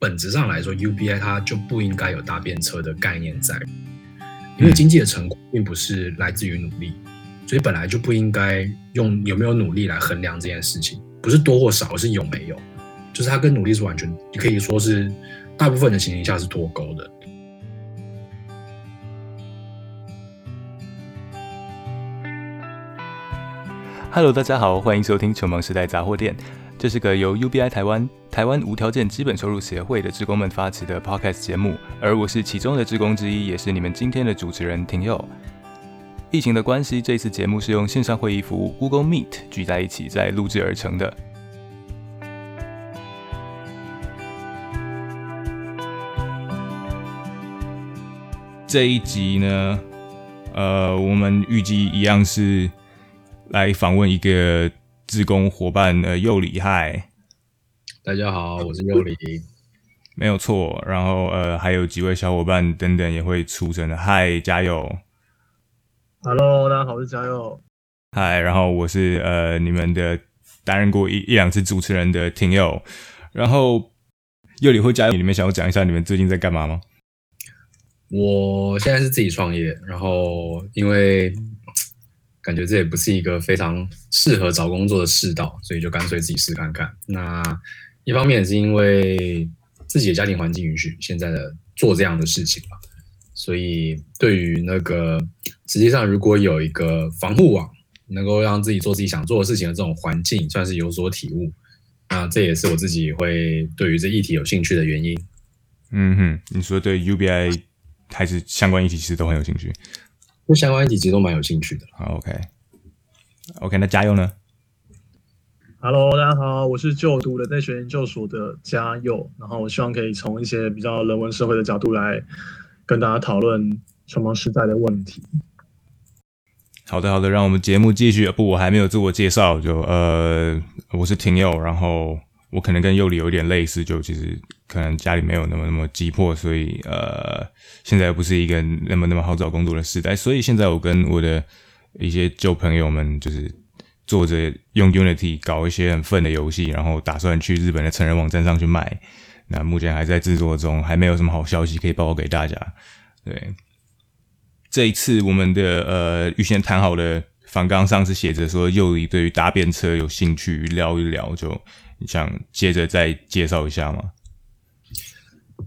本质上来说，UBI 它就不应该有搭便车的概念在，因为经济的成果并不是来自于努力，所以本来就不应该用有没有努力来衡量这件事情，不是多或少，而是有没有，就是它跟努力是完全，你可以说是大部分的情形下是脱钩的。Hello，大家好，欢迎收听穷忙时代杂货店。这是个由 UBI 台湾台湾无条件基本收入协会的职工们发起的 Podcast 节目，而我是其中的职工之一，也是你们今天的主持人廷佑。疫情的关系，这次节目是用线上会议服务 Google Meet 聚在一起在录制而成的。这一集呢，呃，我们预计一样是。来访问一个志工伙伴，呃，佑里嗨，大家好，我是佑里，没有错。然后，呃，还有几位小伙伴等等也会出声的，嗨，加油！Hello，大家好，我是加油。嗨，然后我是呃你们的担任过一一两次主持人的听友。然后，佑里会加油，你们想要讲一下你们最近在干嘛吗？我现在是自己创业，然后因为。感觉这也不是一个非常适合找工作的世道，所以就干脆自己试看看。那一方面是因为自己的家庭环境允许现在的做这样的事情嘛，所以对于那个实际上如果有一个防护网，能够让自己做自己想做的事情的这种环境，算是有所体悟。那这也是我自己会对于这议题有兴趣的原因。嗯哼，你说对 UBI 还是相关议题其实都很有兴趣。对相关议题其实都蛮有兴趣的。好，OK，OK，那嘉佑呢？Hello，大家好，我是就读的在学研究所的嘉佑，然后我希望可以从一些比较人文社会的角度来跟大家讨论什么时代的问题。好的，好的，让我们节目继续。不，我还没有自我介绍，就呃，我是廷佑，然后。我可能跟佑里有点类似，就其实可能家里没有那么那么急迫，所以呃，现在不是一个那么那么好找工作的时代，所以现在我跟我的一些旧朋友们就是做着用 Unity 搞一些很笨的游戏，然后打算去日本的成人网站上去卖。那目前还在制作中，还没有什么好消息可以报告给大家。对，这一次我们的呃预先谈好的访纲上是写着说佑一对于搭便车有兴趣，聊一聊就。想接着再介绍一下嘛？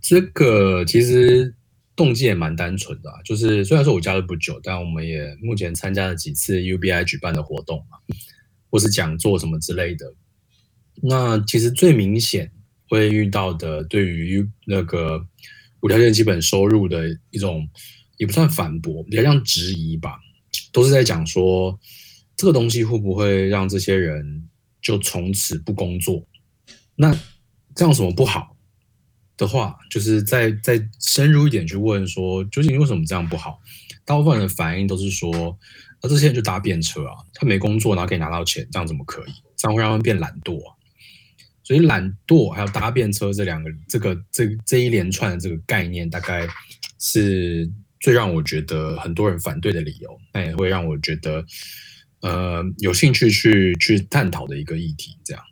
这个其实动机也蛮单纯的，就是虽然说我加入不久，但我们也目前参加了几次 UBI 举办的活动嘛，或是讲座什么之类的。那其实最明显会遇到的，对于那个无条件基本收入的一种，也不算反驳，比较像质疑吧，都是在讲说这个东西会不会让这些人。就从此不工作，那这样什么不好的话，就是再再深入一点去问说，究竟为什么这样不好？大部分人的反应都是说，那这些人就搭便车啊，他没工作，然后可以拿到钱，这样怎么可以？这样会让他们变懒惰。所以懒惰还有搭便车这两个，这个这这一连串的这个概念，大概是最让我觉得很多人反对的理由，那也会让我觉得。呃，有兴趣去去探讨的一个议题，这样，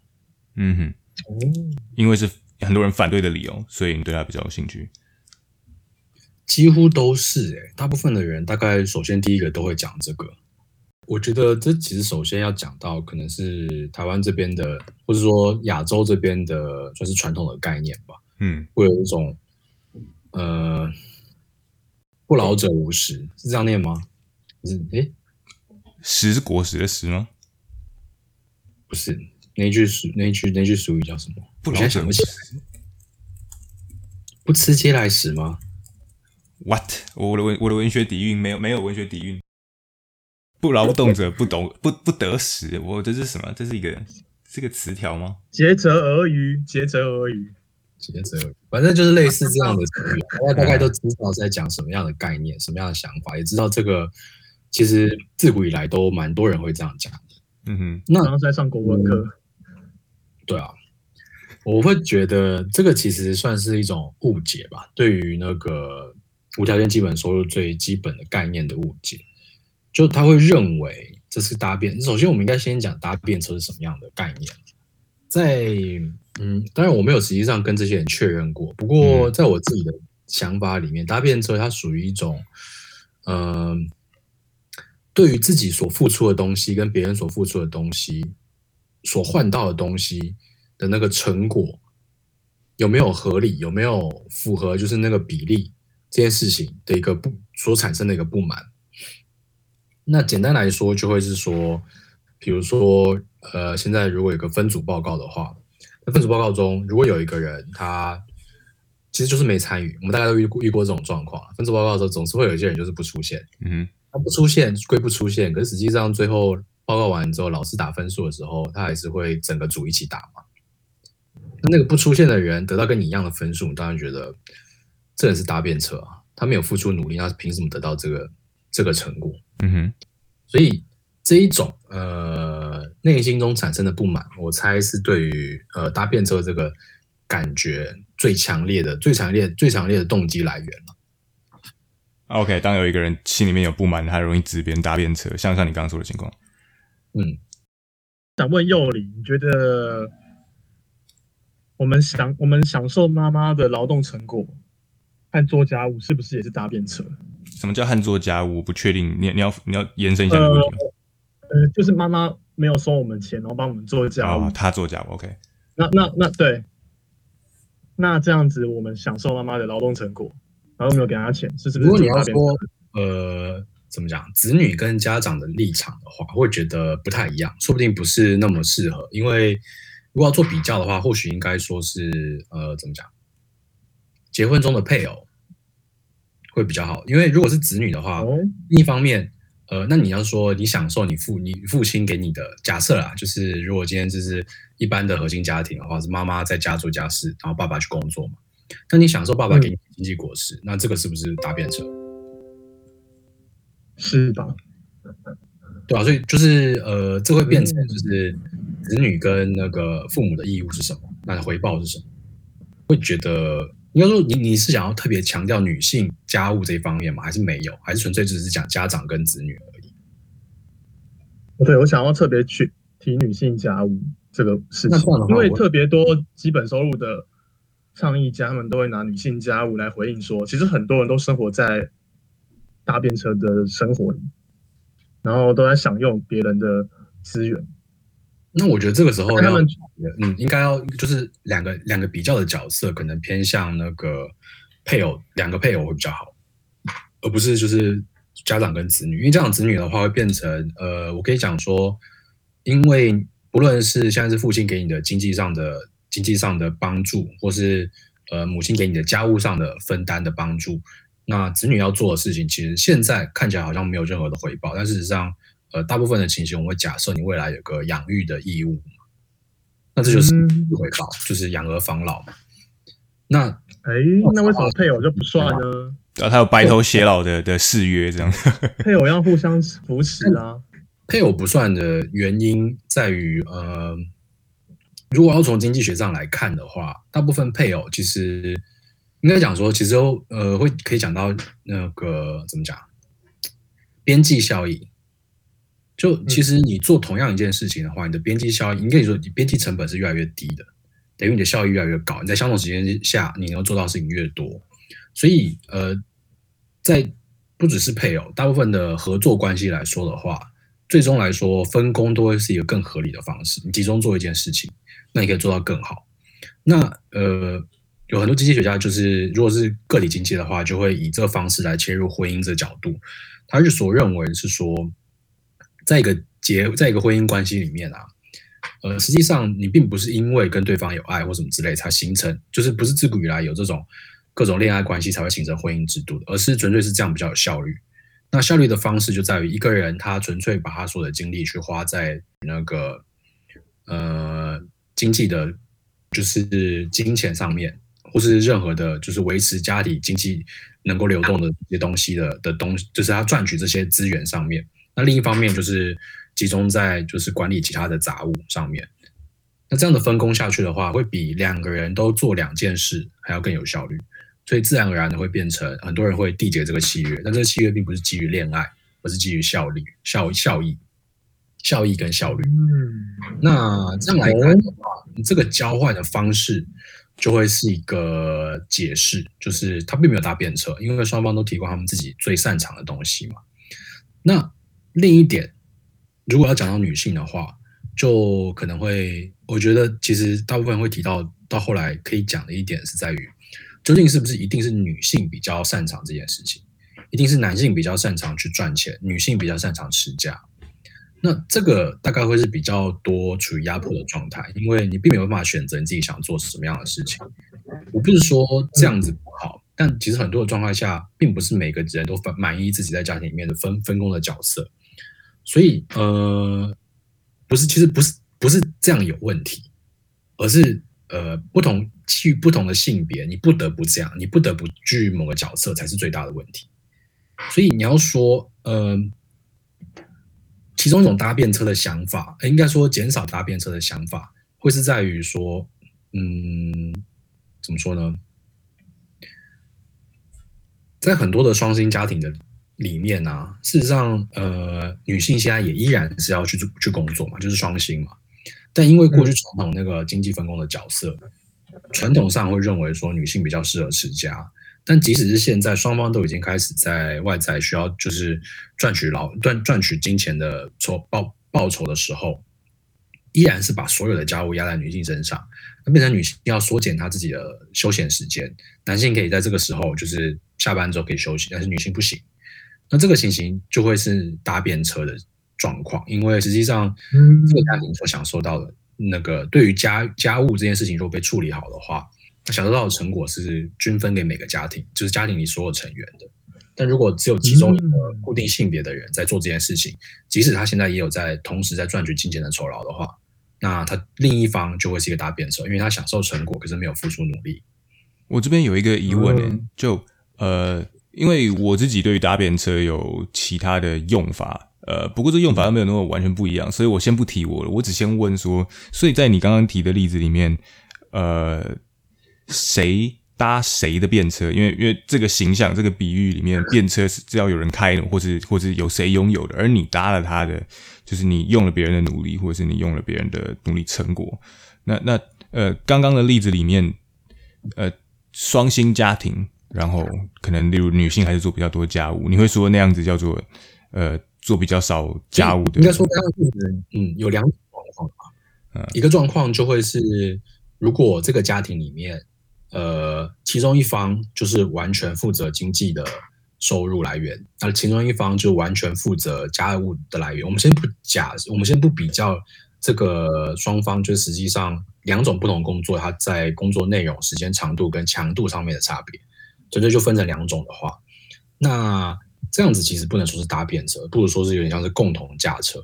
嗯哼，哦，因为是很多人反对的理由，所以你对他比较有兴趣。几乎都是哎，大部分的人大概首先第一个都会讲这个。我觉得这其实首先要讲到，可能是台湾这边的，或者说亚洲这边的，算是传统的概念吧。嗯，会有一种呃，不老者无食，是这样念吗？是哎。食是果实的食吗？不是，那句俗那句那句俗语叫什么？不老者无食，不吃嗟来食吗？What？我的文我的文学底蕴没有没有文学底蕴。不劳动者不懂不不得食，我这是什么？这是一个是个词条吗？竭泽而渔，竭泽而渔，竭泽而渔，反正就是类似这样的词语，大家大概都知道在讲什么样的概念，什么样的想法，也知道这个。其实自古以来都蛮多人会这样讲的，嗯哼。那然后在上国文课，对啊，我会觉得这个其实算是一种误解吧，对于那个无条件基本收入最基本的概念的误解，就他会认为这是搭便。首先，我们应该先讲搭便车是什么样的概念。在嗯，当然我没有实际上跟这些人确认过，不过在我自己的想法里面，搭便车它属于一种，嗯，对于自己所付出的东西跟别人所付出的东西所换到的东西的那个成果有没有合理，有没有符合就是那个比例这件事情的一个不所产生的一个不满。那简单来说，就会是说，比如说。呃，现在如果有个分组报告的话，那分组报告中，如果有一个人他其实就是没参与，我们大家都遇遇过这种状况。分组报告的时候，总是会有一些人就是不出现，嗯，他不出现归不出现，可是实际上最后报告完之后，老师打分数的时候，他还是会整个组一起打嘛。那那个不出现的人得到跟你一样的分数，当然觉得这人是搭便车啊，他没有付出努力，那凭什么得到这个这个成果？嗯哼，所以这一种呃。内心中产生的不满，我猜是对于呃搭便车这个感觉最强烈的、最强烈、最强烈的动机来源了。OK，当有一个人心里面有不满，他容易指别人搭便车，像像你刚刚说的情况。嗯，想问幼里，你觉得我们享我们享受妈妈的劳动成果和做家务，是不是也是搭便车？什么叫和做家务？不确定，你你要你要延伸一下这个问题吗？呃，就是妈妈。没有收我们钱，然后帮我们做家务。他做家务，OK。那那那对，那这样子我们享受妈妈的劳动成果，然后没有给她钱，是是不是？如果你要说呃，怎么讲，子女跟家长的立场的话，会觉得不太一样，说不定不是那么适合。因为如果要做比较的话，或许应该说是呃，怎么讲，结婚中的配偶会比较好。因为如果是子女的话，另一方面。呃，那你要说你享受你父你父亲给你的假设啦，就是如果今天就是一般的核心家庭的话，是妈妈在家做家事，然后爸爸去工作嘛，那你享受爸爸给你经济果实，那这个是不是搭便车？是吧？对啊，所以就是呃，这会变成就是子女跟那个父母的义务是什么？那回报是什么？会觉得。应该说，你你是想要特别强调女性家务这一方面吗？还是没有？还是纯粹只是讲家长跟子女而已？对，我想要特别去提女性家务这个事情，因为特别多基本收入的倡议家，他们都会拿女性家务来回应说，其实很多人都生活在搭便车的生活里，然后都在享用别人的资源。那我觉得这个时候要，嗯，应该要就是两个两个比较的角色，可能偏向那个配偶，两个配偶会比较好，而不是就是家长跟子女。因为家长子女的话会变成，呃，我可以讲说，因为不论是现在是父亲给你的经济上的经济上的帮助，或是呃母亲给你的家务上的分担的帮助，那子女要做的事情，其实现在看起来好像没有任何的回报，但事实上。呃，大部分的情形，我们会假设你未来有个养育的义务，那这就是回报，就是养儿防老嘛。那哎，那为什么配偶就不算呢？啊，他有白头偕老的的誓约，这样配偶要互相扶持啊。配偶不算的原因在于，呃，如果要从经济学上来看的话，大部分配偶其实应该讲说，其实呃会可以讲到那个怎么讲边际效益。就其实你做同样一件事情的话，你的边际效益，应该说你边际成本是越来越低的，等于你的效益越来越高。你在相同时间下，你能做到事情越多。所以，呃，在不只是配偶，大部分的合作关系来说的话，最终来说分工都会是一个更合理的方式。你集中做一件事情，那你可以做到更好。那呃，有很多经济学家就是，如果是个体经济的话，就会以这个方式来切入婚姻这角度。他是所认为是说。在一个结，在一个婚姻关系里面啊，呃，实际上你并不是因为跟对方有爱或什么之类才形成，就是不是自古以来有这种各种恋爱关系才会形成婚姻制度的，而是纯粹是这样比较有效率。那效率的方式就在于一个人他纯粹把他所有的精力去花在那个呃经济的，就是金钱上面，或是任何的，就是维持家里经济能够流动的一些东西的的东，就是他赚取这些资源上面。那另一方面就是集中在就是管理其他的杂物上面。那这样的分工下去的话，会比两个人都做两件事还要更有效率。所以自然而然的会变成很多人会缔结这个契约，但这个契约并不是基于恋爱，而是基于效率、效效益、效益跟效率。嗯，那这样来看的话，这个交换的方式就会是一个解释，就是他并没有搭便车，因为双方都提供他们自己最擅长的东西嘛。那另一点，如果要讲到女性的话，就可能会，我觉得其实大部分会提到，到后来可以讲的一点是在于，究竟是不是一定是女性比较擅长这件事情，一定是男性比较擅长去赚钱，女性比较擅长持家。那这个大概会是比较多处于压迫的状态，因为你并没有办法选择你自己想做什么样的事情。我不是说这样子不好，但其实很多的状态下，并不是每个人都满满意自己在家庭里面的分分工的角色。所以，呃，不是，其实不是不是这样有问题，而是呃，不同基于不同的性别，你不得不这样，你不得不具某个角色才是最大的问题。所以你要说，呃。其中一种搭便车的想法，应该说减少搭便车的想法，会是在于说，嗯，怎么说呢？在很多的双薪家庭的里面呢，事实上，呃，女性现在也依然是要去去工作嘛，就是双薪嘛。但因为过去传统那个经济分工的角色，传统上会认为说女性比较适合持家。但即使是现在，双方都已经开始在外在需要就是赚取劳赚赚取金钱的酬报报酬的时候，依然是把所有的家务压在女性身上，那变成女性要缩减她自己的休闲时间，男性可以在这个时候就是下班之后可以休息，但是女性不行。那这个情形就会是搭便车的状况，因为实际上这个家庭所享受到的那个对于家家务这件事情，如果被处理好的话。享受到的成果是均分给每个家庭，就是家庭里所有成员的。但如果只有其中一个固定性别的人在做这件事情，即使他现在也有在同时在赚取金钱的酬劳的话，那他另一方就会是一个大变手，因为他享受成果，可是没有付出努力。我这边有一个疑问呢，就呃，因为我自己对于搭便车有其他的用法，呃，不过这用法又没有那么完全不一样，所以我先不提我了，我只先问说，所以在你刚刚提的例子里面，呃。谁搭谁的便车？因为因为这个形象、这个比喻里面，便车是只要有人开的，或是或是有谁拥有的，而你搭了他的，就是你用了别人的努力，或者是你用了别人的努力成果。那那呃，刚刚的例子里面，呃，双薪家庭，然后可能例如女性还是做比较多家务，你会说那样子叫做呃做比较少家务的？应该说嗯，有两种状况嗯，一个状况就会是如果这个家庭里面。呃，其中一方就是完全负责经济的收入来源，那其中一方就完全负责家务的来源。我们先不假，我们先不比较这个双方，就实际上两种不同工作，它在工作内容、时间长度跟强度上面的差别，纯粹就分成两种的话，那这样子其实不能说是搭便车，不如说是有点像是共同驾车。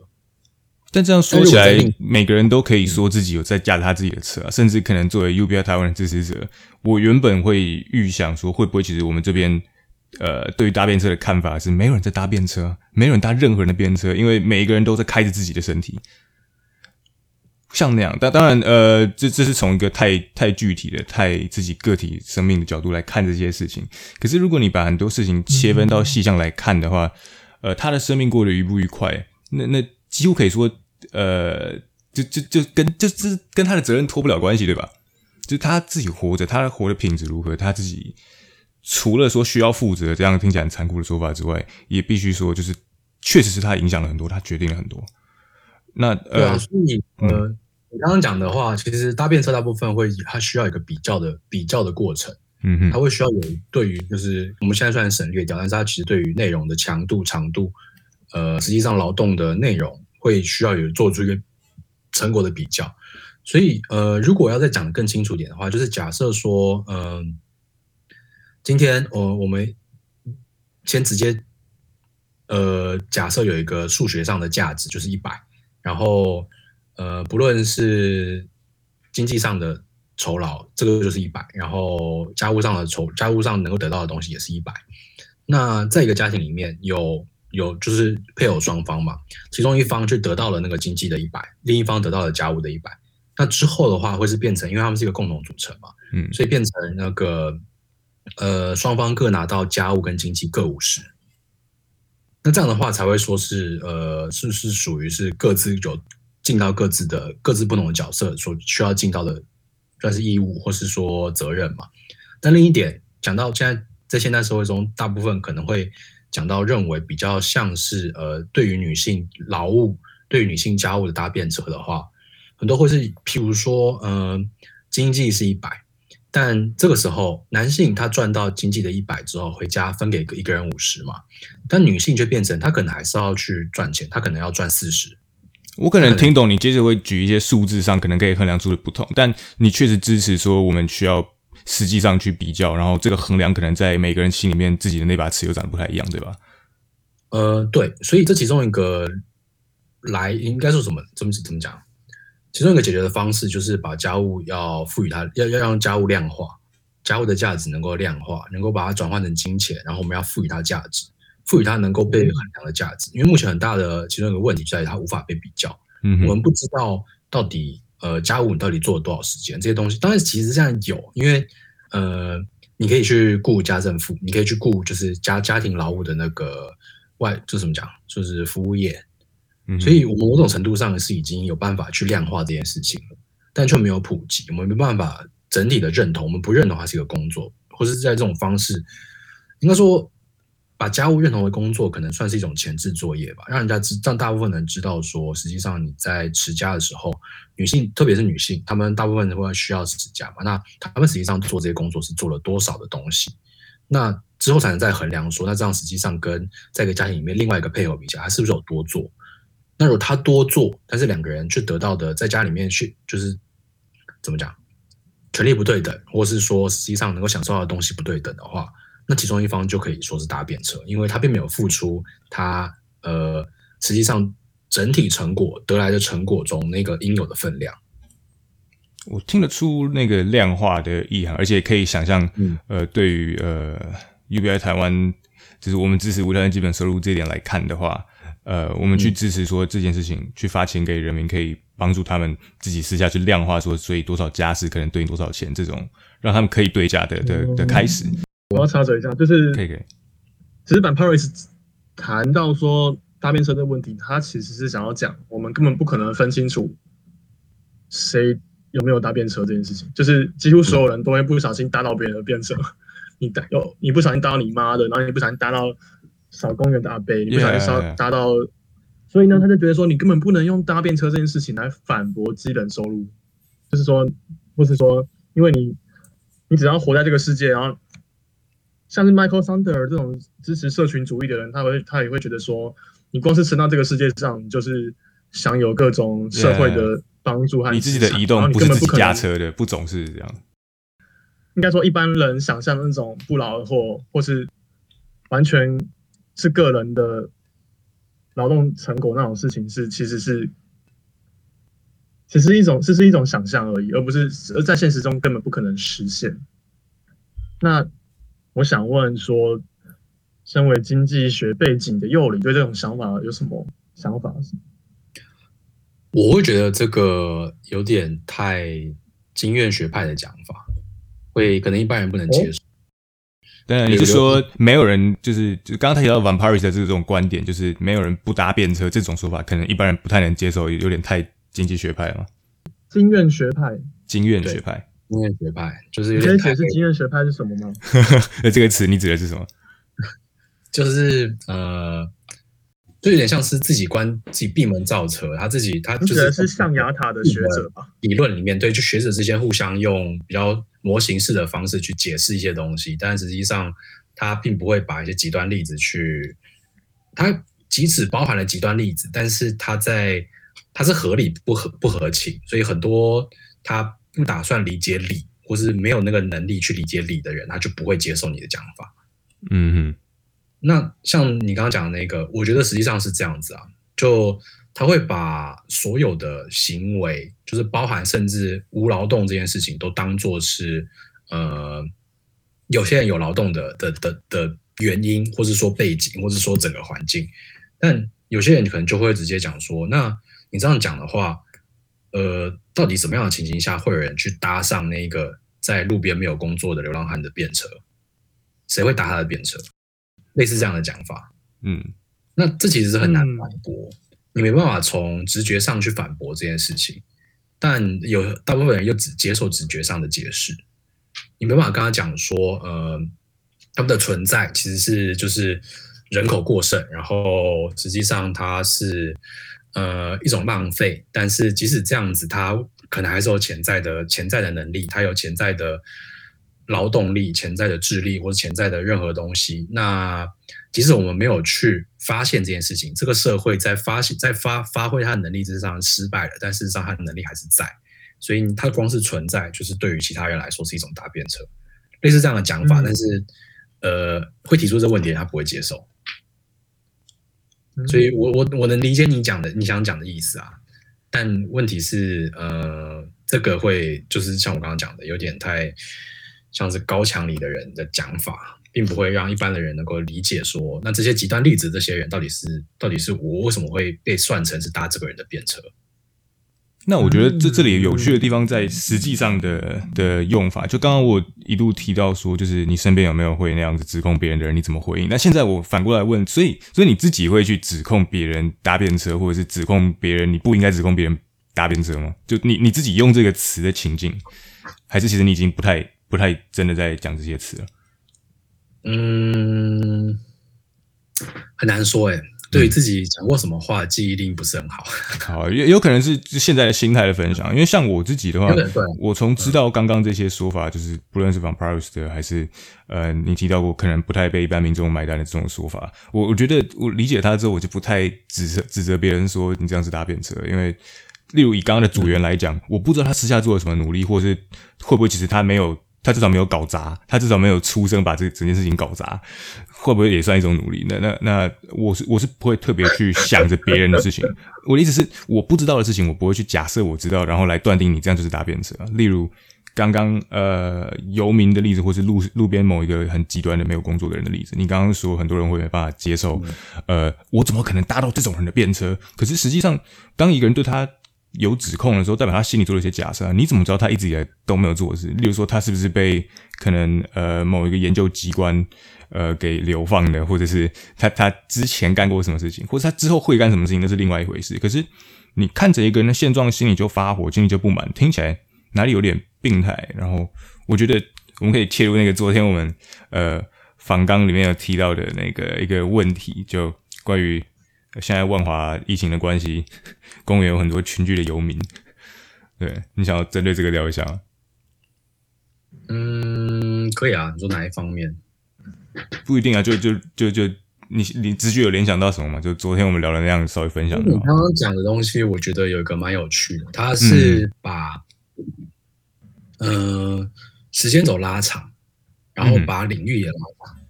但这样说起来，每个人都可以说自己有在驾他自己的车啊，甚至可能作为 UBI 台湾的支持者，我原本会预想说，会不会其实我们这边呃，对于搭便车的看法是，没有人在搭便车，没有人搭任何人的便车，因为每一个人都在开着自己的身体，像那样。但当然，呃，这这是从一个太太具体的、太自己个体生命的角度来看这些事情。可是，如果你把很多事情切分到细项来看的话，呃，他的生命过得愉不愉快，那那几乎可以说。呃，就就就跟就是跟他的责任脱不了关系，对吧？就他自己活着，他活的品质如何，他自己除了说需要负责，这样听起来很残酷的说法之外，也必须说，就是确实是他影响了很多，他决定了很多。那呃，所以呃，你刚刚讲的话，其实搭便车大部分会它需要一个比较的比较的过程，嗯哼，它会需要有对于就是我们现在虽然省略掉，但是它其实对于内容的强度、长度，呃，实际上劳动的内容。会需要有做出一个成果的比较，所以呃，如果要再讲的更清楚点的话，就是假设说，嗯，今天我我们先直接呃，假设有一个数学上的价值就是一百，然后呃，不论是经济上的酬劳，这个就是一百，然后家务上的酬家务上能够得到的东西也是一百，那在一个家庭里面有。有就是配偶双方嘛，其中一方就得到了那个经济的一百，另一方得到了家务的一百。那之后的话会是变成，因为他们是一个共同组成嘛，嗯，所以变成那个呃双方各拿到家务跟经济各五十。那这样的话才会说是呃是是属于是各自有尽到各自的各自不同的角色所需要尽到的算是义务或是说责任嘛。但另一点讲到现在在现代社会中，大部分可能会讲到认为比较像是呃对于女性劳务对于女性家务的搭便车的话，很多会是譬如说嗯经济是一百。但这个时候，男性他赚到经济的一百之后，回家分给一个人五十嘛。但女性就变成，她可能还是要去赚钱，她可能要赚四十。我可能听懂你接着会举一些数字上可能可以衡量出的不同，但你确实支持说我们需要实际上去比较，然后这个衡量可能在每个人心里面自己的那把尺又长得不太一样，对吧？呃，对，所以这其中一个来应该说什么？怎么怎么讲？其中一个解决的方式就是把家务要赋予它，要要让家务量化，家务的价值能够量化，能够把它转换成金钱，然后我们要赋予它价值，赋予它能够被衡量的价值。因为目前很大的其中一个问题在于它无法被比较，嗯，我们不知道到底呃家务你到底做了多少时间这些东西。当然其实现在有，因为呃你可以去雇家政妇，你可以去雇就是家家庭劳务的那个外就怎么讲，就是服务业。所以，我某种程度上是已经有办法去量化这件事情了，但却没有普及。我们没办法整体的认同，我们不认同它是一个工作，或是在这种方式，应该说把家务认同为工作，可能算是一种前置作业吧，让人家知，让大部分人知道说，实际上你在持家的时候，女性，特别是女性，她们大部分会需要持家嘛，那她们实际上做这些工作是做了多少的东西？那之后才能再衡量说，那这样实际上跟在一个家庭里面另外一个配偶比较，他是不是有多做？那如果他多做，但是两个人却得到的在家里面去就是怎么讲，权利不对等，或是说实际上能够享受到的东西不对等的话，那其中一方就可以说是搭便车，因为他并没有付出他呃实际上整体成果得来的成果中那个应有的分量。我听得出那个量化的意涵，而且可以想象，呃，对于呃 UBI 台湾，就是我们支持无条件基本收入这一点来看的话。呃，我们去支持说这件事情，去发钱给人民，可以帮助他们自己私下去量化说，所以多少家事可能对应多少钱，这种让他们可以对价的的的开始。我要插嘴一下，就是可以可以。只是版 Paris 谈到说搭便车的问题，他其实是想要讲，我们根本不可能分清楚谁有没有搭便车这件事情，就是几乎所有人都会不小心搭到别人的便车，你搭有你不小心搭到你妈的，然后你不小心搭到。扫公园的阿贝，你不小心烧搭到，所以呢，他就觉得说，你根本不能用搭便车这件事情来反驳基本收入，就是说，或是说，因为你，你只要活在这个世界，然后像是 Michael Sander 这种支持社群主义的人，他会他也会觉得说，你光是生到这个世界上，你就是享有各种社会的帮助和你自己的移动不是自己驾车的，不总是这样。应该说，一般人想象那种不劳而获，或是完全。是个人的劳动成果那种事情，是其实是，只是一种，这是一种想象而已，而不是而在现实中根本不可能实现。那我想问说，身为经济学背景的幼理，对这种想法有什么想法？我会觉得这个有点太经验学派的讲法，会可能一般人不能接受。对，你是说没有人就是就刚刚提到 Van Paris 的这种观点，就是没有人不搭便车这种说法，可能一般人不太能接受，有点太经济学派了。经验学派，经验学派，经验学派，就是你可以解释经验学派是什么吗？那 这个词你指的是什么？就是呃，就有点像是自己关自己闭门造车，他自己他就是是象牙塔的学者吧？理论里面对，就学者之间互相用比较。模型式的方式去解释一些东西，但实际上他并不会把一些极端例子去，他即使包含了极端例子，但是他在他是合理不合不合情，所以很多他不打算理解理，或是没有那个能力去理解理的人，他就不会接受你的讲法。嗯哼，那像你刚刚讲的那个，我觉得实际上是这样子啊，就。他会把所有的行为，就是包含甚至无劳动这件事情，都当做是呃，有些人有劳动的的的的原因，或是说背景，或是说整个环境。但有些人可能就会直接讲说，那你这样讲的话，呃，到底什么样的情形下会有人去搭上那个在路边没有工作的流浪汉的便车？谁会搭他的便车？类似这样的讲法，嗯。那这其实是很难反驳，你没办法从直觉上去反驳这件事情。但有大部分人又只接受直觉上的解释，你没办法跟他讲说，呃，他们的存在其实是就是人口过剩，然后实际上它是呃一种浪费。但是即使这样子，他可能还是有潜在的潜在的能力，他有潜在的。劳动力、潜在的智力或者潜在的任何东西，那即使我们没有去发现这件事情，这个社会在发现、在发发挥他的能力之上失败了，但事实上他的能力还是在，所以它光是存在，就是对于其他人来说是一种搭便车，类似这样的讲法。但是，呃，会提出这个问题，他不会接受。所以我我我能理解你讲的你想讲的意思啊，但问题是，呃，这个会就是像我刚刚讲的，有点太。像是高墙里的人的讲法，并不会让一般的人能够理解说，那这些极端例子，这些人到底是到底是我为什么会被算成是搭这个人的便车？那我觉得这这里有趣的地方在实际上的的用法。就刚刚我一度提到说，就是你身边有没有会那样子指控别人的人，你怎么回应？那现在我反过来问，所以所以你自己会去指控别人搭便车，或者是指控别人你不应该指控别人搭便车吗？就你你自己用这个词的情境，还是其实你已经不太？不太真的在讲这些词了，嗯，很难说哎。对自己讲过什么话，记忆力不是很好。好，也有可能是现在的心态的分享。因为像我自己的话，我从知道刚刚这些说法，就是不论是 Van Paris 的，还是呃，你提到过可能不太被一般民众买单的这种说法，我我觉得我理解他之后，我就不太指责指责别人说你这样是搭便车，因为例如以刚刚的组员来讲，我不知道他私下做了什么努力，或是会不会其实他没有。他至少没有搞砸，他至少没有出声把这整件事情搞砸，会不会也算一种努力？那那那我是我是不会特别去想着别人的事情。我的意思是，我不知道的事情，我不会去假设我知道，然后来断定你这样就是搭便车。例如刚刚呃游民的例子，或是路路边某一个很极端的没有工作的人的例子。你刚刚说很多人会没办法接受，呃，我怎么可能搭到这种人的便车？可是实际上，当一个人对他。有指控的时候，代表他心里做了一些假设。你怎么知道他一直以来都没有做事？例如说，他是不是被可能呃某一个研究机关呃给流放的，或者是他他之前干过什么事情，或者他之后会干什么事情，那是另外一回事。可是你看着一个人的现状，心里就发火，心里就不满，听起来哪里有点病态？然后我觉得我们可以切入那个昨天我们呃访纲里面有提到的那个一个问题，就关于。现在万华疫情的关系，公园有很多群聚的游民。对你想要针对这个聊一下吗？嗯，可以啊。你说哪一方面？不一定啊，就就就就你你直觉有联想到什么吗？就昨天我们聊的那样，稍微分享。你刚刚讲的东西，我觉得有一个蛮有趣的，它是把嗯时间轴拉长，然后把领域也拉长。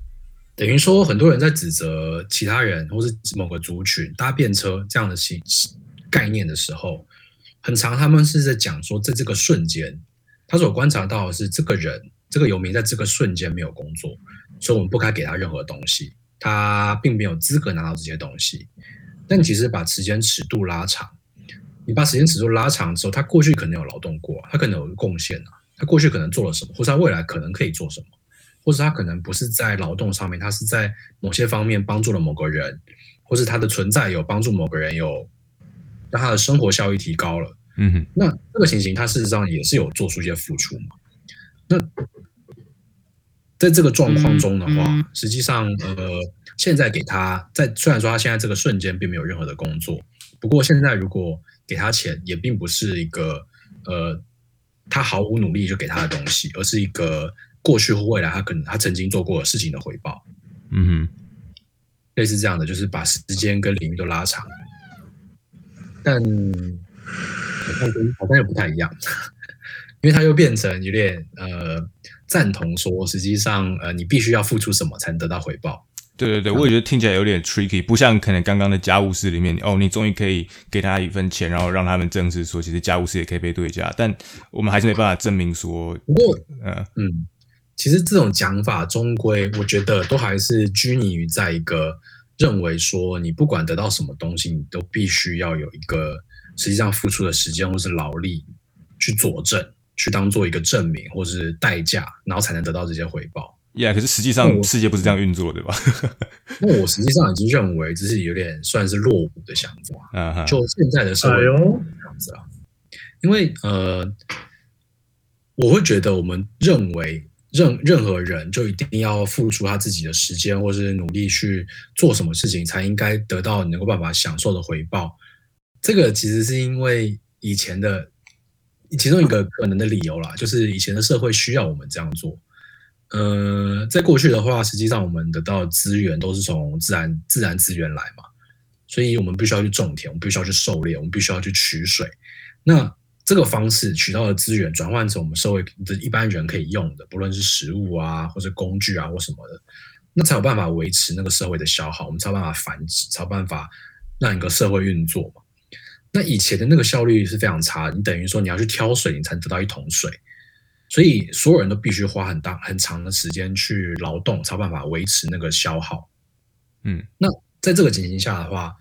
等于说，很多人在指责其他人或是某个族群搭便车这样的形概念的时候，很长他们是在讲说，在这个瞬间，他所观察到的是这个人，这个游民在这个瞬间没有工作，所以我们不该给他任何东西，他并没有资格拿到这些东西。但其实把时间尺度拉长，你把时间尺度拉长之后，他过去可能有劳动过，他可能有贡献啊，他过去可能做了什么，或者他未来可能可以做什么。或者他可能不是在劳动上面，他是在某些方面帮助了某个人，或是他的存在有帮助某个人，有让他的生活效益提高了。嗯哼，那这个情形，他事实上也是有做出一些付出嘛。那在这个状况中的话，实际上，呃，现在给他在虽然说他现在这个瞬间并没有任何的工作，不过现在如果给他钱，也并不是一个呃他毫无努力就给他的东西，而是一个。过去或未来，他可能他曾经做过的事情的回报，嗯哼，类似这样的，就是把时间跟领域都拉长，但好像好像又不太一样，因为他又变成有点呃赞同说，实际上呃你必须要付出什么才能得到回报。对对对，我也觉得听起来有点 tricky，不像可能刚刚的家务事里面，哦，你终于可以给他一份钱，然后让他们证实说，其实家务事也可以被对价，但我们还是没办法证明说，不过嗯嗯。其实这种讲法，终归我觉得都还是拘泥于在一个认为说，你不管得到什么东西，你都必须要有一个实际上付出的时间或是劳力去佐证，去当做一个证明或是代价，然后才能得到这些回报。呀，可是实际上世界不是这样运作的吧？那我实际上已经认为这是有点算是落伍的想法。就现在的社会这样子啊，因为呃，我会觉得我们认为任任何人就一定要付出他自己的时间或是努力去做什么事情，才应该得到能够办法享受的回报。这个其实是因为以前的其中一个可能的理由啦，就是以前的社会需要我们这样做。呃，在过去的话，实际上我们得到资源都是从自然自然资源来嘛，所以我们必须要去种田，我们必须要去狩猎，我们必须要去取水。那这个方式取到的资源转换成我们社会的一般人可以用的，不论是食物啊，或者工具啊，或什么的，那才有办法维持那个社会的消耗，我们才有办法繁殖，才有办法让一个社会运作嘛。那以前的那个效率是非常差，你等于说你要去挑水，你才能得到一桶水。所以所有人都必须花很大很长的时间去劳动，才有办法维持那个消耗。嗯，那在这个情形下的话，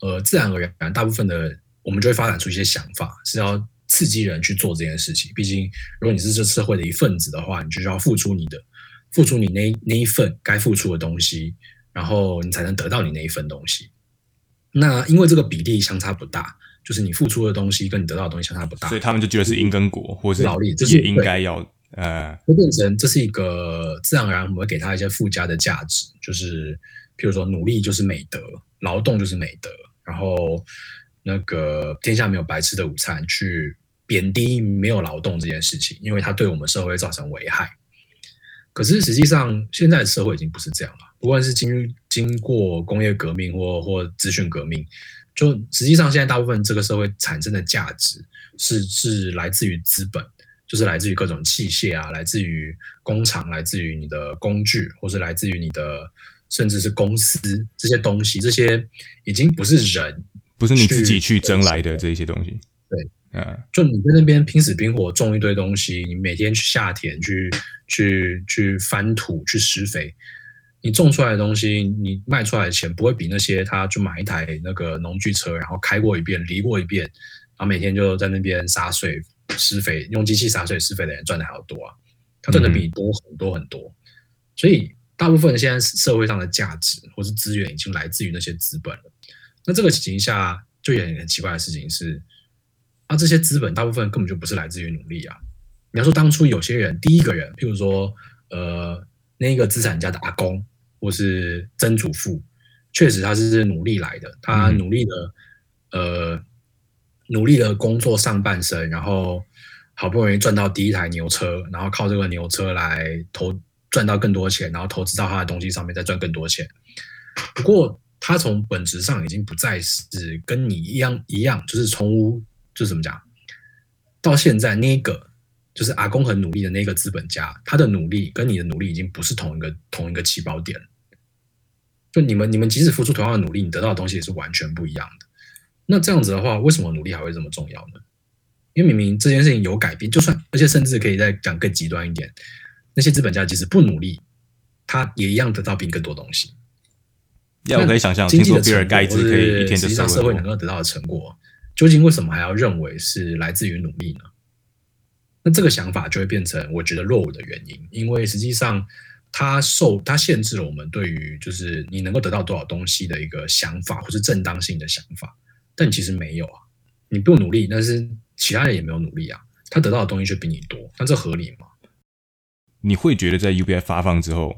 呃，自然而然，大部分的我们就会发展出一些想法，是要刺激人去做这件事情。毕竟，如果你是这社会的一份子的话，你就要付出你的，付出你那那一份该付出的东西，然后你才能得到你那一份东西。那因为这个比例相差不大。就是你付出的东西跟你得到的东西相差不大，所以他们就觉得是因跟果，或是劳力，这是应该要呃，会变成这是一个自然而然，我们会给他一些附加的价值，就是譬如说努力就是美德，劳动就是美德，然后那个天下没有白吃的午餐，去贬低没有劳动这件事情，因为它对我们社会造成危害。可是实际上，现在的社会已经不是这样了，不管是经经过工业革命或或资讯革命。就实际上，现在大部分这个社会产生的价值是是来自于资本，就是来自于各种器械啊，来自于工厂，来自于你的工具，或是来自于你的甚至是公司这些东西，这些已经不是人，不是你自己去争来的这些东西。对，嗯，就你在那边拼死拼活种一堆东西，你每天去下田去去去翻土去施肥。你种出来的东西，你卖出来的钱不会比那些他就买一台那个农具车，然后开过一遍、犁过一遍，然后每天就在那边洒水、施肥，用机器洒水施肥的人赚的还要多啊！他赚的比你多很多很多。所以大部分现在社会上的价值或是资源已经来自于那些资本了。那这个情形下，就有很奇怪的事情是，啊，这些资本大部分根本就不是来自于努力啊！你要说当初有些人，第一个人，譬如说，呃，那个资产家的阿公。或是曾祖父，确实他是努力来的，他努力的，呃，努力的工作上半生，然后好不容易赚到第一台牛车，然后靠这个牛车来投赚到更多钱，然后投资到他的东西上面再赚更多钱。不过他从本质上已经不再是跟你一样一样，就是从就是怎么讲，到现在那个就是阿公很努力的那个资本家，他的努力跟你的努力已经不是同一个同一个起跑点。就你们，你们即使付出同样的努力，你得到的东西也是完全不一样的。那这样子的话，为什么努力还会这么重要呢？因为明明这件事情有改变，就算而且甚至可以再讲更极端一点，那些资本家即使不努力，他也一样得到比你更多东西。要我可以想象，经济的比尔盖茨可以一天就上社会能够得到的成果，究竟为什么还要认为是来自于努力呢？那这个想法就会变成我觉得落伍的原因，因为实际上。它受它限制了我们对于就是你能够得到多少东西的一个想法，或是正当性的想法，但其实没有啊。你不努力，但是其他人也没有努力啊，他得到的东西却比你多，那这合理吗？你会觉得在 UBI 发放之后，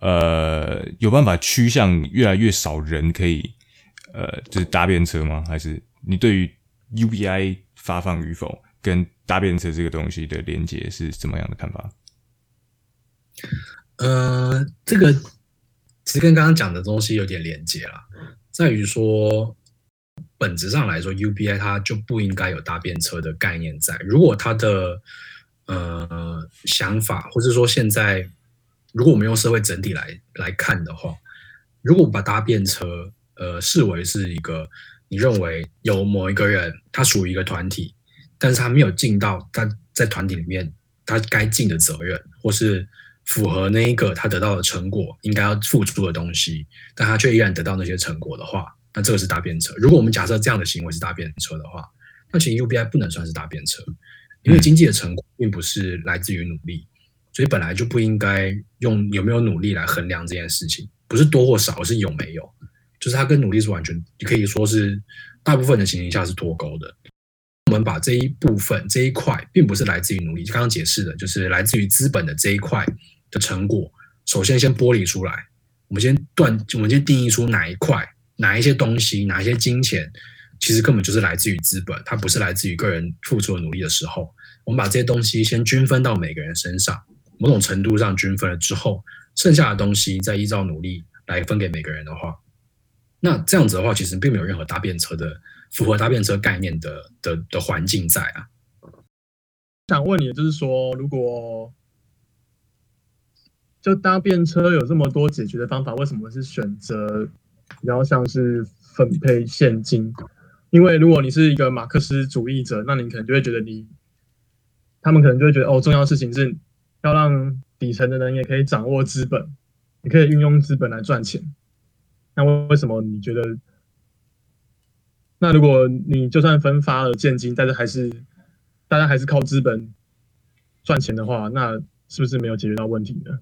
呃，有办法趋向越来越少人可以呃，就是搭便车吗？还是你对于 UBI 发放与否跟搭便车这个东西的连接是怎么样的看法？呃，这个其实跟刚刚讲的东西有点连接了，在于说本质上来说，UBI 它就不应该有搭便车的概念在。如果它的呃想法，或者说现在，如果我们用社会整体来来看的话，如果把搭便车呃视为是一个你认为有某一个人他属于一个团体，但是他没有尽到他在团体里面他该尽的责任，或是符合那一个他得到的成果应该要付出的东西，但他却依然得到那些成果的话，那这个是搭便车。如果我们假设这样的行为是搭便车的话，那其实 UBI 不能算是搭便车，因为经济的成果并不是来自于努力，所以本来就不应该用有没有努力来衡量这件事情，不是多或少，而是有没有，就是它跟努力是完全，可以说是大部分的情形下是脱钩的。我们把这一部分这一块，并不是来自于努力，刚刚解释的，就是来自于资本的这一块的成果，首先先剥离出来，我们先断，我们先定义出哪一块，哪一些东西，哪一些金钱，其实根本就是来自于资本，它不是来自于个人付出的努力的时候，我们把这些东西先均分到每个人身上，某种程度上均分了之后，剩下的东西再依照努力来分给每个人的话，那这样子的话，其实并没有任何搭便车的。符合搭便车概念的的的环境在啊，想问你，就是说，如果就搭便车有这么多解决的方法，为什么是选择比较像是分配现金？因为如果你是一个马克思主义者，那你可能就会觉得你，他们可能就会觉得哦，重要的事情是要让底层的人也可以掌握资本，你可以运用资本来赚钱。那为什么你觉得？那如果你就算分发了现金，但是还是大家还是靠资本赚钱的话，那是不是没有解决到问题呢？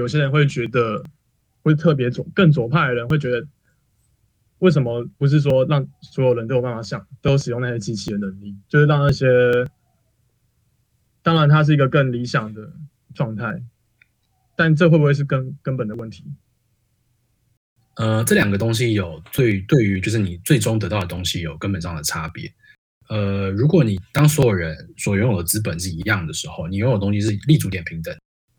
有些人会觉得，会特别左更左派的人会觉得，为什么不是说让所有人都有办法想都使用那些机器的能力，就是让那些，当然它是一个更理想的状态，但这会不会是根根本的问题？呃，这两个东西有最对于就是你最终得到的东西有根本上的差别。呃，如果你当所有人所拥有的资本是一样的时候，你拥有的东西是立足点平等，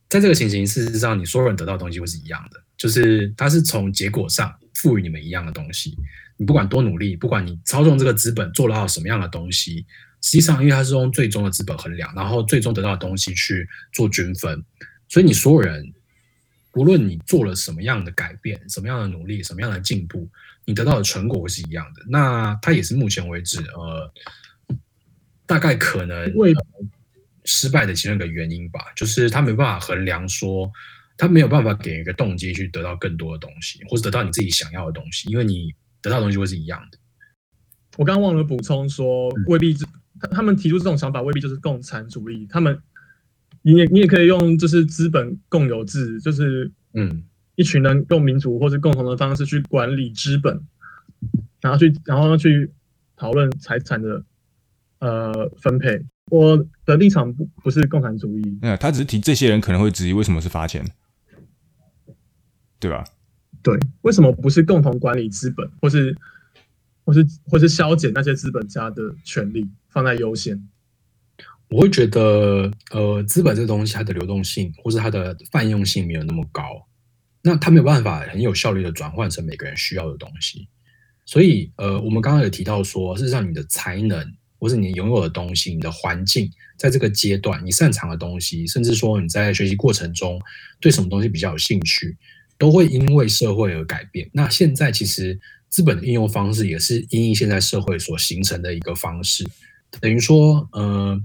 在这个情形，事实上你所有人得到的东西会是一样的，就是它是从结果上赋予你们一样的东西。你不管多努力，不管你操纵这个资本做到什么样的东西，实际上因为它是用最终的资本衡量，然后最终得到的东西去做均分，所以你所有人。无论你做了什么样的改变、什么样的努力、什么样的进步，你得到的成果是一样的。那它也是目前为止，呃，大概可能为失败的其中一个原因吧，就是他没办法衡量说，他没有办法给一个动机去得到更多的东西，或者得到你自己想要的东西，因为你得到的东西会是一样的。我刚刚忘了补充说，未必他他们提出这种想法，未必就是共产主义，他们。你也你也可以用就是资本共有制，就是嗯，一群人用民主或者共同的方式去管理资本，然后去然后去讨论财产的呃分配。我的立场不不是共产主义，嗯，他只是提这些人可能会质疑为什么是发钱，对吧？对，为什么不是共同管理资本，或是或是或是削减那些资本家的权利，放在优先？我会觉得，呃，资本这个东西，它的流动性或是它的泛用性没有那么高，那它没有办法很有效率的转换成每个人需要的东西。所以，呃，我们刚刚有提到说，事实上，你的才能或是你拥有的东西，你的环境，在这个阶段，你擅长的东西，甚至说你在学习过程中对什么东西比较有兴趣，都会因为社会而改变。那现在其实资本的应用方式也是因应现在社会所形成的一个方式，等于说，呃。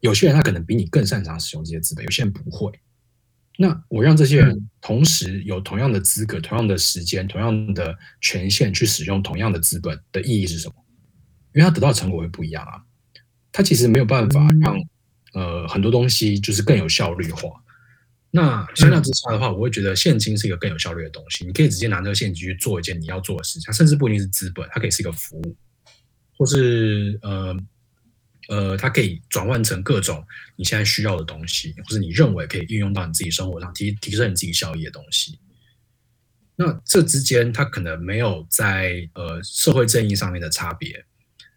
有些人他可能比你更擅长使用这些资本，有些人不会。那我让这些人同时有同样的资格、同样的时间、同样的权限去使用同样的资本的意义是什么？因为他得到成果会不一样啊。他其实没有办法让呃很多东西就是更有效率化。那相较之下的话，我会觉得现金是一个更有效率的东西。你可以直接拿这个现金去做一件你要做的事情，甚至不一定是资本，它可以是一个服务，或是呃。呃，它可以转换成各种你现在需要的东西，或者你认为可以运用到你自己生活上提提升你自己效益的东西。那这之间它可能没有在呃社会正义上面的差别，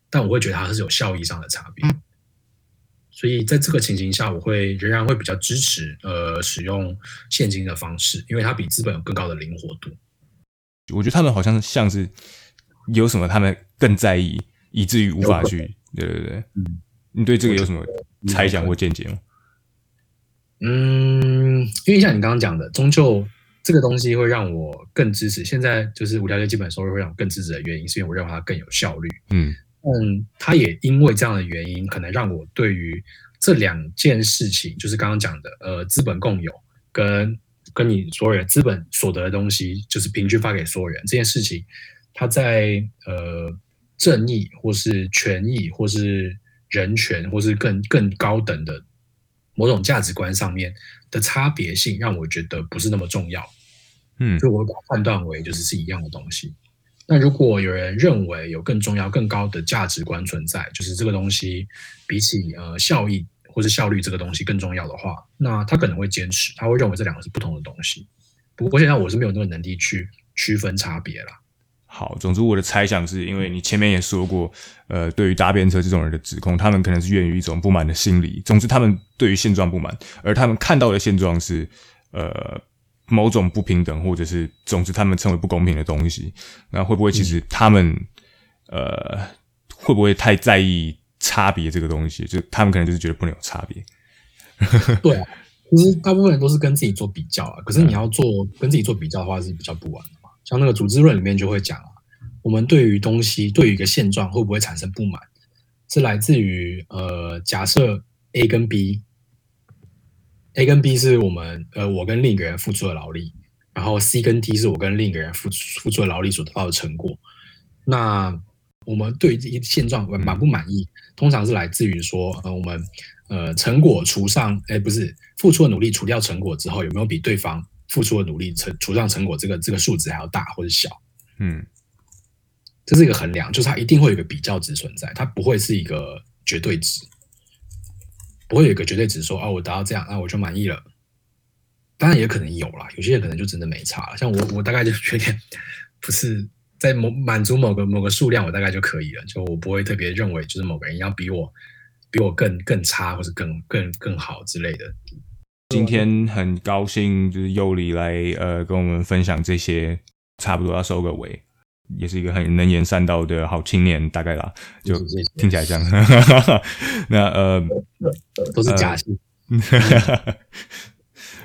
但我会觉得它是有效益上的差别。所以在这个情形下，我会仍然会比较支持呃使用现金的方式，因为它比资本有更高的灵活度。我觉得他们好像像是有什么他们更在意，以至于无法去。对对对，嗯，你对这个有什么猜想或见解吗？嗯，因为像你刚刚讲的，终究这个东西会让我更支持。现在就是无条件基本收入会让我更支持的原因，是因为我认为它更有效率。嗯嗯，它也因为这样的原因，可能让我对于这两件事情，就是刚刚讲的，呃，资本共有跟跟你所有人资本所得的东西，就是平均发给所有人这件事情，它在呃。正义，或是权益，或是人权，或是更更高等的某种价值观上面的差别性，让我觉得不是那么重要。嗯，所以我把它判断为就是是一样的东西。那如果有人认为有更重要、更高的价值观存在，就是这个东西比起呃效益或是效率这个东西更重要的话，那他可能会坚持，他会认为这两个是不同的东西。不过现在我是没有那个能力去区分差别啦。好，总之我的猜想是因为你前面也说过，呃，对于搭便车这种人的指控，他们可能是源于一种不满的心理。总之，他们对于现状不满，而他们看到的现状是，呃。某种不平等，或者是总之他们称为不公平的东西，那会不会其实他们呃会不会太在意差别这个东西？就他们可能就是觉得不能有差别。对，其实大部分人都是跟自己做比较啊。可是你要做跟自己做比较的话，是比较不完的。像那个组织论里面就会讲啊，我们对于东西对于一个现状会不会产生不满，是来自于呃假设 A 跟 B。A 跟 B 是我们呃，我跟另一个人付出的劳力，然后 C 跟 D 是我跟另一个人付付出的劳力所得到的成果。那我们对这些现状满不满意，通常是来自于说，呃，我们呃成果除上，哎，不是付出的努力除掉成果之后，有没有比对方付出的努力成除上成果这个这个数值还要大或者小？嗯，这是一个衡量，就是它一定会有一个比较值存在，它不会是一个绝对值。不会有一个绝对值说啊，我达到这样，那我就满意了。当然也可能有啦，有些人可能就真的没差了。像我，我大概就觉得不是在某满足某个某个数量，我大概就可以了。就我不会特别认为，就是某个人要比我比我更更差，或是更更更好之类的。今天很高兴，就是尤里来呃跟我们分享这些，差不多要收个尾。也是一个很能言善道的好青年，大概啦，就听起来这样。那呃，都是假戏。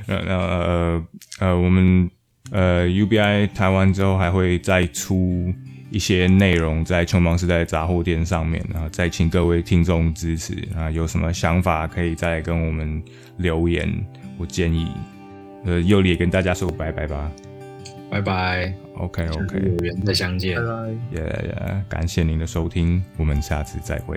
那那呃呃，我们呃 UBI 台湾之后还会再出一些内容在穷忙时代杂货店上面，然后再请各位听众支持啊，有什么想法可以再跟我们留言或建议。呃，又也跟大家说拜拜吧。拜拜，OK OK，有缘再相见，拜拜，也也感谢您的收听，我们下次再会。